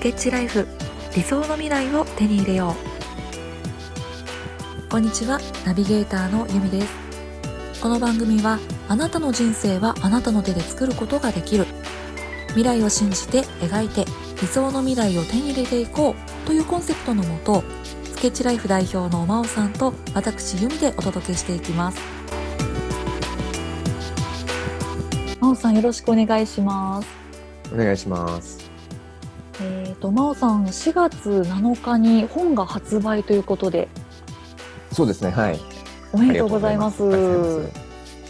スケッチライフ。理想の未来を手に入れよう。こんにちは。ナビゲーターのゆみです。この番組はあなたの人生はあなたの手で作ることができる。未来を信じて描いて理想の未来を手に入れていこう。というコンセプトのもとスケッチライフ代表の真央さんと私由美でお届けしていきます。真央さんよろしくお願いします。お願いします、と真央さん4月7日に本が発売ということで。そうですねはい。おめでとうございます。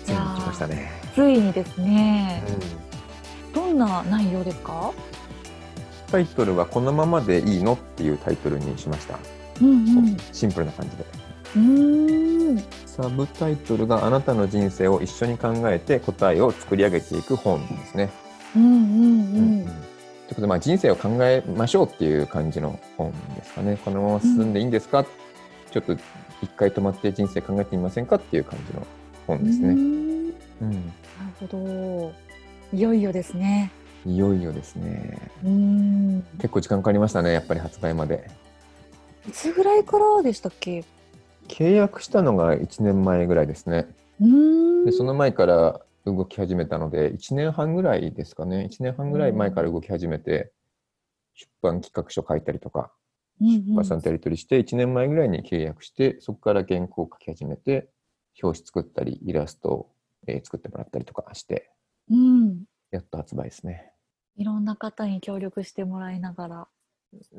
じゃあ来ましたね、ついにですね。うん。どんな内容ですか？タイトルはこのままでいいのっていうタイトルにしました、うんシンプルな感じで。うん。サブタイトルがあなたの人生を一緒に考えて答えを作り上げていく本ですね、うん。うんうんということで、まあ、人生を考えましょうっていう感じの本ですかね。このまま進んでいいんですか、ちょっと一回止まって人生考えてみませんかっていう感じの本ですね、うーん。うん。なるほど。いよいよですね。いよいよですね。うーん。結構時間かかりましたねやっぱり発売まで。いつぐらいからでしたっけ？契約したのが1年前ぐらいですね。でその前から動き始めたので1年半ぐらいですかね。1年半ぐらい前から動き始めて出版企画書書いたりとか出版さんとやり取りして1年前ぐらいに契約してそこから原稿を書き始めて表紙作ったりイラストを、えー作ってもらったりとかしてうん。やっと発売ですね。いろんな方に協力してもらいながら。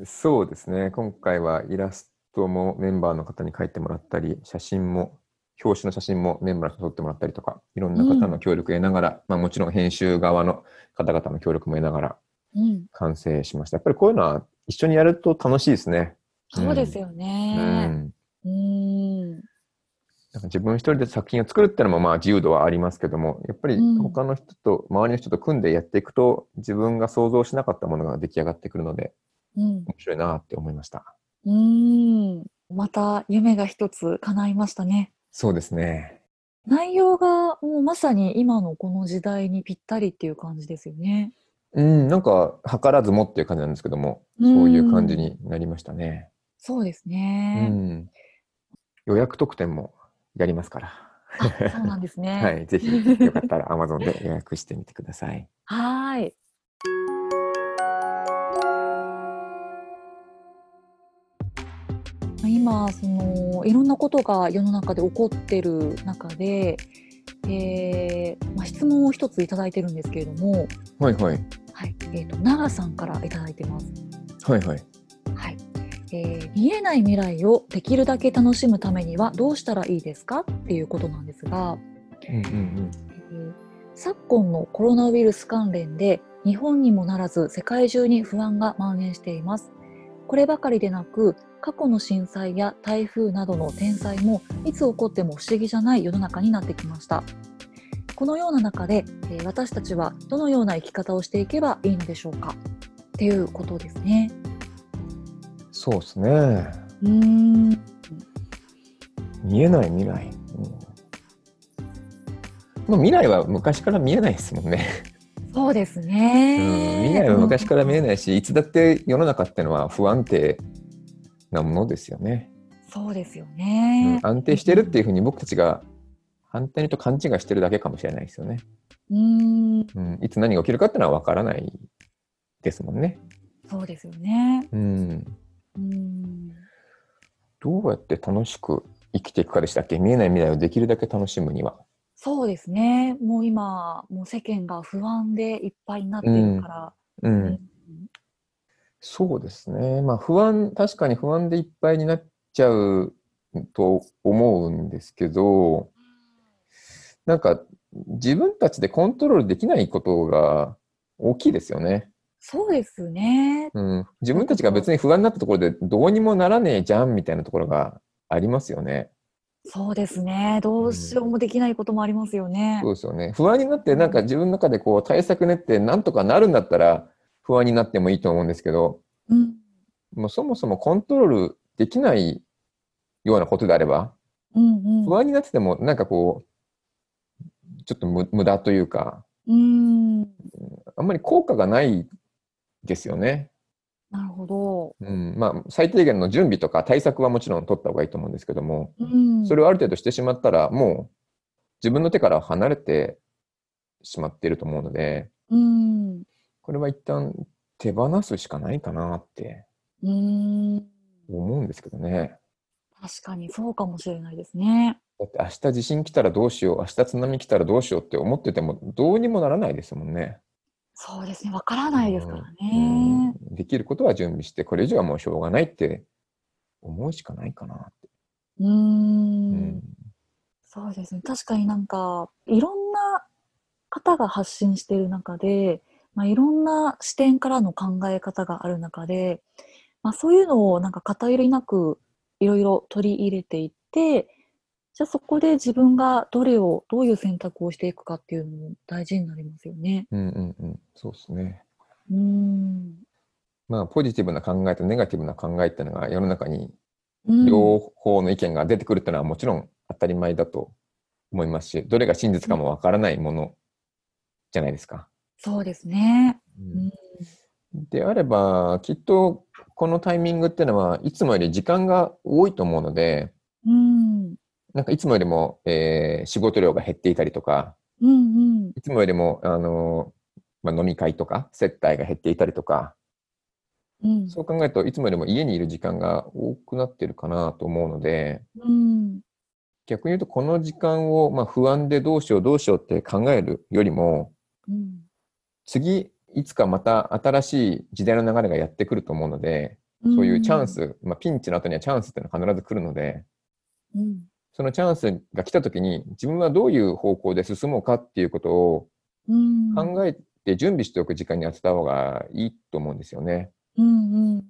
そうですね。今回はイラストもメンバーの方に書いてもらったり写真も表紙の写真もメンバーに撮ってもらったりとかいろんな方の協力を得ながら、まあ、もちろん編集側の方々の協力も得ながらうん。完成しました。やっぱりこういうのは一緒にやると楽しいですね。そうですようねん。うーん。なんか自分一人で作品を作るっていうのもまあ自由度はありますけどもやっぱりうん。他の人と、周りの人と組んでやっていくと自分が想像しなかったものが出来上がってくるのでうん。面白いなって思いました。うーん。また夢が一つ叶いましたねそうですね内容がもうまさに今のこの時代にぴったりっていう感じですよね。うんなんか図らずもっていう感じなんですけどもそういう感じになりましたねそうですうね。ん予約特典もやりますからあそうなんですね。はいぜひよかったら Amazon で予約してみてくださいはーい。今そのいろんなことが世の中で起こってる中で、えーまあ、質問を一ついただいてるんですけれども、はいはい。はい。えー、と長さんからいただいてます。はいはい。はい。えー見えない未来をできるだけ楽しむためにはどうしたらいいですか？っていうことなんですが、うんうんうん。えー昨今のコロナウイルス関連で日本にもならず世界中に不安が蔓延しています。こればかりでなく過去の震災や台風などの天災もいつ起こっても不思議じゃない世の中になってきました。このような中で、えー私たちはどのような生き方をしていけばいいのでしょうか？っていうことですね。そうですね。うーん。見えない未来、うん。まあ、未来は昔から見えないですもんね、そうですうん、ね。未来は昔から見えないしいつだって世の中ってのは不安定なものですよね、そうですようんね。安定してるっていうふうに僕たちが反対にと勘違いしてるだけかもしれないですよね、うーん、うん、いつ何が起きるかってのは分からないですもんね、そうですよね。うん、うーん、どうやって楽しく生きていくかでしたっけ？見えない未来をできるだけ楽しむには。そうですね。もう今、もう世間が不安でいっぱいになっているから。うん。うんそうですね。まあ不安、確かに不安でいっぱいになっちゃうと思うんですけど、なんか自分たちでコントロールできないことが大きいですよね。そうですね。うん、自分たちが別に不安になったところでどうにもならねえじゃんみたいなところがありますよね。そうですね。どうしようもできないこともありますよねそう。ですよね。不安になってなんか自分の中でこう対策練ってなんとかなるんだったら不安になってもいいと思うんですけど、うん、もうそもそもコントロールできないようなことであれば、うん、うん。不安になってても、なんかこう、ちょっと無無駄というか、うん、あんまり効果がないですよね。なるほど。うん、まあ、最低限の準備とか対策はもちろん取った方がいいと思うんですけども、うん。それをある程度してしまったら、もう自分の手から離れてしまっていると思うので、うん。これは一旦手放すしかないかなってうん。思うんですけどね。確かにそうかもしれないですね。だって明日地震来たらどうしよう、明日津波来たらどうしようって思っててもどうにもならないですもんね。そうですね。わからないですからうね。んできることは準備して、これ以上はもうしょうがないって思うしかないかなって。うー。うんんそうですね。確かになんか、いろんな方が発信している中で、まあ、いろんな視点からの考え方がある中で、まあ、そういうのをなんか偏りなくいろいろ取り入れていって、じゃあそこで自分がどれを、どういう選択をしていくかっていうのも大事になりますよね。うんうんうん、そうですね。うーん。まあ、ポジティブな考えとネガティブな考えっていうのが世の中にうん両方の意見が出てくるっていうのはもちろん当たり前だと思いますし、どれが真実かもわからないものじゃないですか。そうですね。うんであれば、きっとこのタイミングっていうのはいつもより時間が多いと思うので、うん。なんかいつもよりも、えー仕事量が減っていたりとか、うんうん。いつもよりも、あのまあ、飲み会とか接待が減っていたりとか、うん。そう考えるといつもよりも家にいる時間が多くなってるかなと思うので、うん。逆に言うとこの時間を、まあ、不安でどうしようどうしようって考えるよりも、うん。次いつかまた新しい時代の流れがやってくると思うので、そういうチャンス、まあ、ピンチの後にはチャンスっていうのは必ず来るので、うん。そのチャンスが来た時に自分はどういう方向で進もうかっていうことをうん。考えて準備しておく時間に当てた方がいいと思うんですよね。うんうん。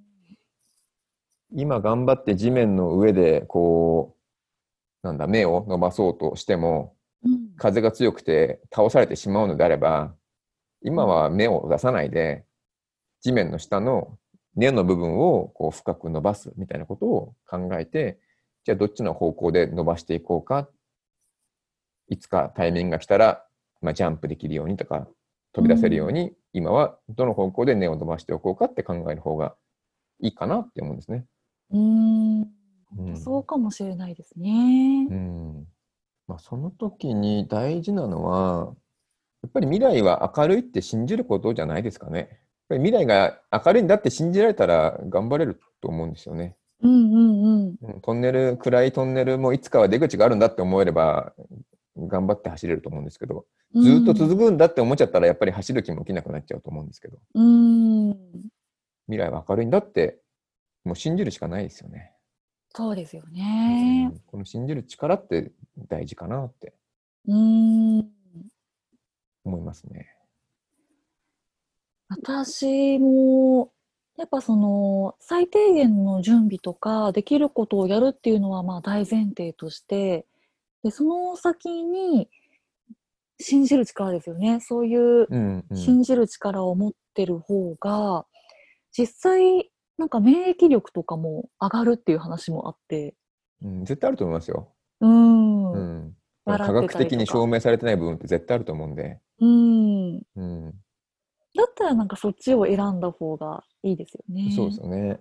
今頑張って地面の上でこう、なんだ、目を伸ばそうとしても、うん。風が強くて倒されてしまうのであれば、今は目を出さないで、地面の下の根の部分をこう深く伸ばすみたいなことを考えて、じゃあどっちの方向で伸ばしていこうか、いつかタイミングが来たら、まあ、ジャンプできるようにとか、飛び出せるように、今はどの方向で根を伸ばしておこうか？って考える方がいいかなって思うんですね。うん。うんそうかもしれないですねう。んまあ、その時に大事なのは、やっぱり未来は明るいって信じることじゃないですかね。やっぱり未来が明るいんだって信じられたら頑張れると思うんですよね。うんうんうん。うんトンネル、暗いトンネルもいつかは出口があるんだって思えれば頑張って走れると思うんですけど、ずっと続くんだって思っちゃったらやっぱり走る気も起きなくなっちゃうと思うんですけど、うん。未来は明るいんだってもう信じるしかないですよね。そうですよねうん。この信じる力って大事かなってうん。思いますね。私も、やっぱその、最低限の準備とか、できることをやるっていうのは、まあ大前提として、で、その先に、信じる力ですよね。そういう信じる力を持ってる方が、実際、なんか免疫力とかも上がるっていう話もあって、うん、絶対あると思いますよ。うん。ううん。科学的に証明されてない部分って絶対あると思うんで。うん。うん。だったらなんかそっちを選んだ方がいいですよね。そうですよね。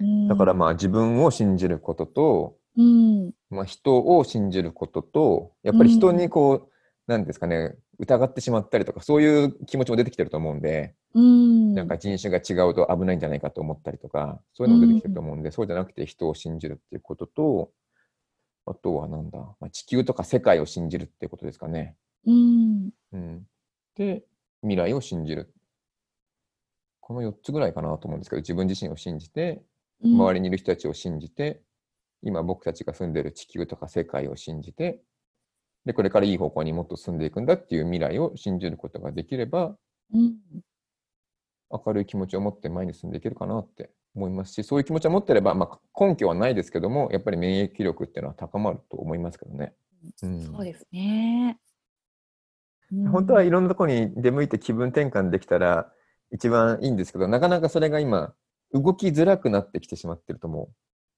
うん。だからまあ自分を信じることと、うん。まあ、人を信じることと、やっぱり人にこう、なんですかね、疑ってしまったりとか、そういう気持ちも出てきてると思うんで、うん。なんか人種が違うと危ないんじゃないかと思ったりとか、そういうのも出てきてると思うんで、そうじゃなくて人を信じるっていうことと、あとはなんだ、まあ、地球とか世界を信じるってことですかね。うん。うん、で、未来を信じる。この4つぐらいかなと思うんですけど、自分自身を信じて、うん周りにいる人たちを信じて、今僕たちが住んでる地球とか世界を信じて、で、これからいい方向にもっと進んでいくんだっていう未来を信じることができれば、うん。明るい気持ちを持って前に進んでいけるかなって思いますし、そういう気持ちを持ってれば、まあ、根拠はないですけども、やっぱり免疫力っていうのは高まると思いますけどね。うんそうですね。うん本当はいろんなところに出向いて気分転換できたら一番いいんですけど、なかなかそれが今、動きづらくなってきてしまってるとも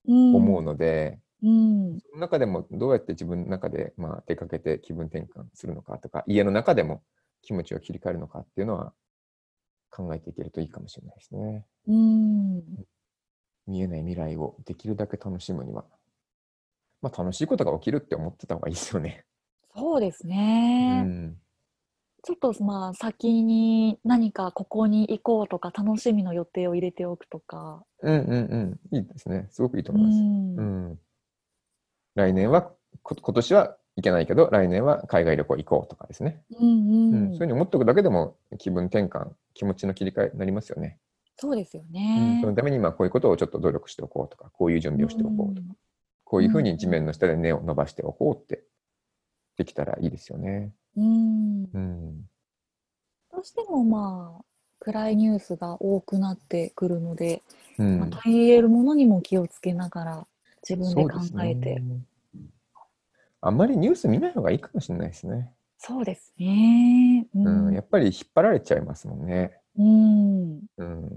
うん思うので、うん。その中でもどうやって自分の中で、まあ、出かけて気分転換するのかとか、家の中でも気持ちを切り替えるのかっていうのは考えていけるといいかもしれないですね。うん。見えない未来をできるだけ楽しむには。まあ楽しいことが起きるって思ってた方がいいですよね。そうですうね。ん。ちょっとまあ先に何かここに行こうとか楽しみの予定を入れておくとか。うんうんうん。いいですね。すごくいいとう思います。ん。うん。来年は、こ今年は行けないけど、来年は海外旅行行こうとかですね。うんうん。うんそういうふうに思っておくだけでも気分転換、気持ちの切り替えになりますよね。そうですようんねそ。のために今こういうことをちょっと努力しておこうとか、こういう準備をしておこうとか、こういうふうに地面の下で根を伸ばしておこうってできたらいいですよね。うん。うんうん。どうしてもまあ暗いニュースが多くなってくるので、うんまあ、取り入れるものにも気をつけながら自分で考そうですえて。ねあんまりニュース見ない方がいいかもしれないですね。そうですね。ううん、ん。やっぱり引っ張られちゃいますもんね。うん。うん、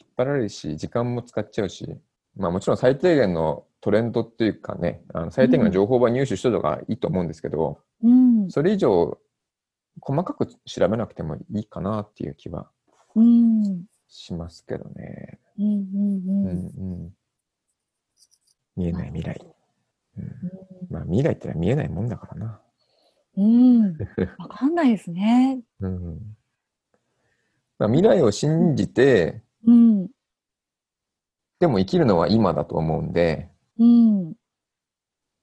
引っ張られるし、時間も使っちゃうし、まあもちろん最低限のトレンドっていうかね、あの最低限の情報は入手しといた方がいいと思うんですけど、うん。それ以上細かく調べなくてもいいかなっていう気は。しますけどね。うん。うんうん。うん、見えない未来。未来ってのは見えないもんだからな。ん。うん。わかんないですね。うんまあ、未来を信じて、うん。でも生きるのは今だと思うんで、うん。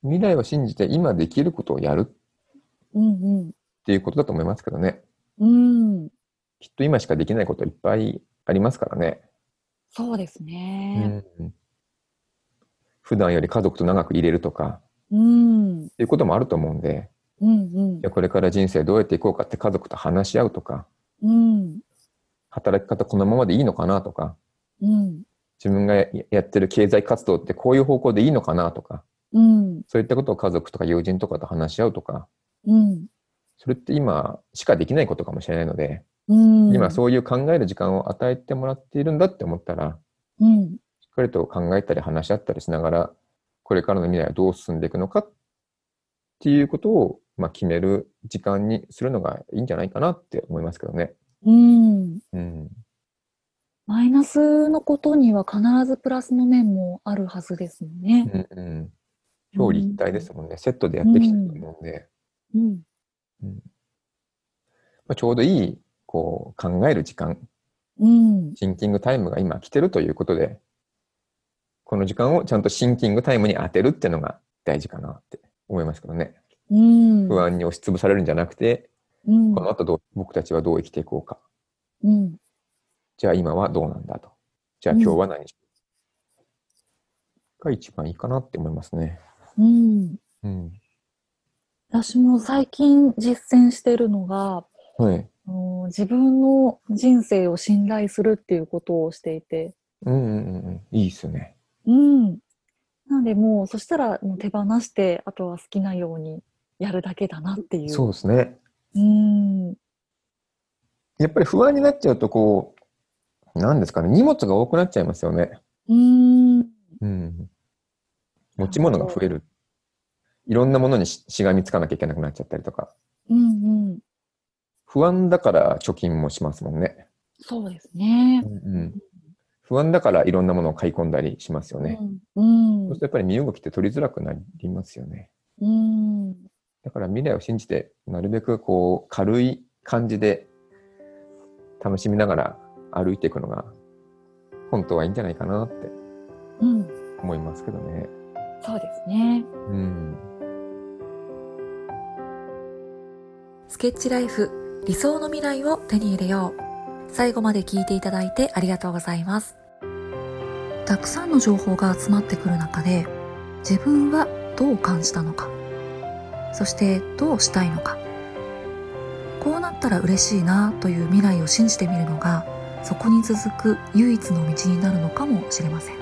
未来を信じて今できることをやるうん。っていうことだと思いますけどね。うん。きっと今しかできないこといっぱいありますからね。そうですね。うん普段より家族と長く入れるとか、うん。っていうこともあると思うんで、うん。うんこれから人生どうやっていこうかって家族と話し合うとか、うん。働き方このままでいいのかなとか、うん。自分がややってる経済活動ってこういう方向でいいのかなとか、うん。そういったことを家族とか友人とかと話し合うとか、うん。それって今しかできないことかもしれないので、うん。今そういう考える時間を与えてもらっているんだって思ったら、うん。しっかりと考えたり話し合ったりしながら、これからの未来はどう進んでいくのかっていうことを、まあ、決める時間にするのがいいんじゃないかなって思いますけどね。うん。うん。マイナスのことには必ずプラスの面もあるはずですもんうね。んうん。表裏一体ですもんね。セットでやってきてると思うんで、うん。まあ、ちょうどいい、こう、考える時間、うん。シンキングタイムが今来てるということで、この時間をちゃんとシンキングタイムに当てるっていうのが大事かなって思いますけどね。うん。不安に押しつぶされるんじゃなくて、うん。この後どう僕たちはどう生きていこうか。うん。じゃあ今はどうなんだと。じゃあ今日は何し、が一番いいかなって思いますね。うん。うん。私も最近実践してるのが、はい。あの自分の人生を信頼するっていうことをしていて、うんうんうんうん。いいっすよね。うん。なんでもう、そしたらもう手放して、あとは好きなようにやるだけだなっていう。そうですね。うん。やっぱり不安になっちゃうと、こう、なんですかね、荷物が多くなっちゃいますよね。うん。うん。持ち物が増える。いろんなものにししがみつかなきゃいけなくなっちゃったりとか。うんうん。不安だから貯金もしますもんね。そうですね。うん、不安だからいろんなものを買い込んだりしますよね。うん。そうするとやっぱり身動きって取りづらくなりますよね。うん。だから未来を信じて、なるべくこう、軽い感じで楽しみながら歩いていくのが、本当はいいんじゃないかなってうん。思いますけどね。そうですね。うん。スケッチライフ理想の未来を手に入れよう。最後まで聞いていただいてありがとうございます。たくさんの情報が集まってくる中で、自分はどう感じたのか、そしてどうしたいのか、こうなったら嬉しいなという未来を信じてみるのが、そこに続く唯一の道になるのかもしれません。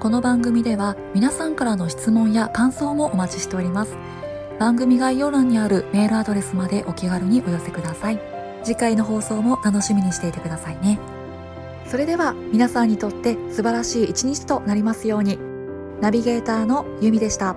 この番組では皆さんからの質問や感想もお待ちしております。番組概要欄にあるメールアドレスまでお気軽にお寄せください。次回の放送も楽しみにしていてくださいね。それでは皆さんにとって素晴らしい一日となりますように。ナビゲーターのゆみでした。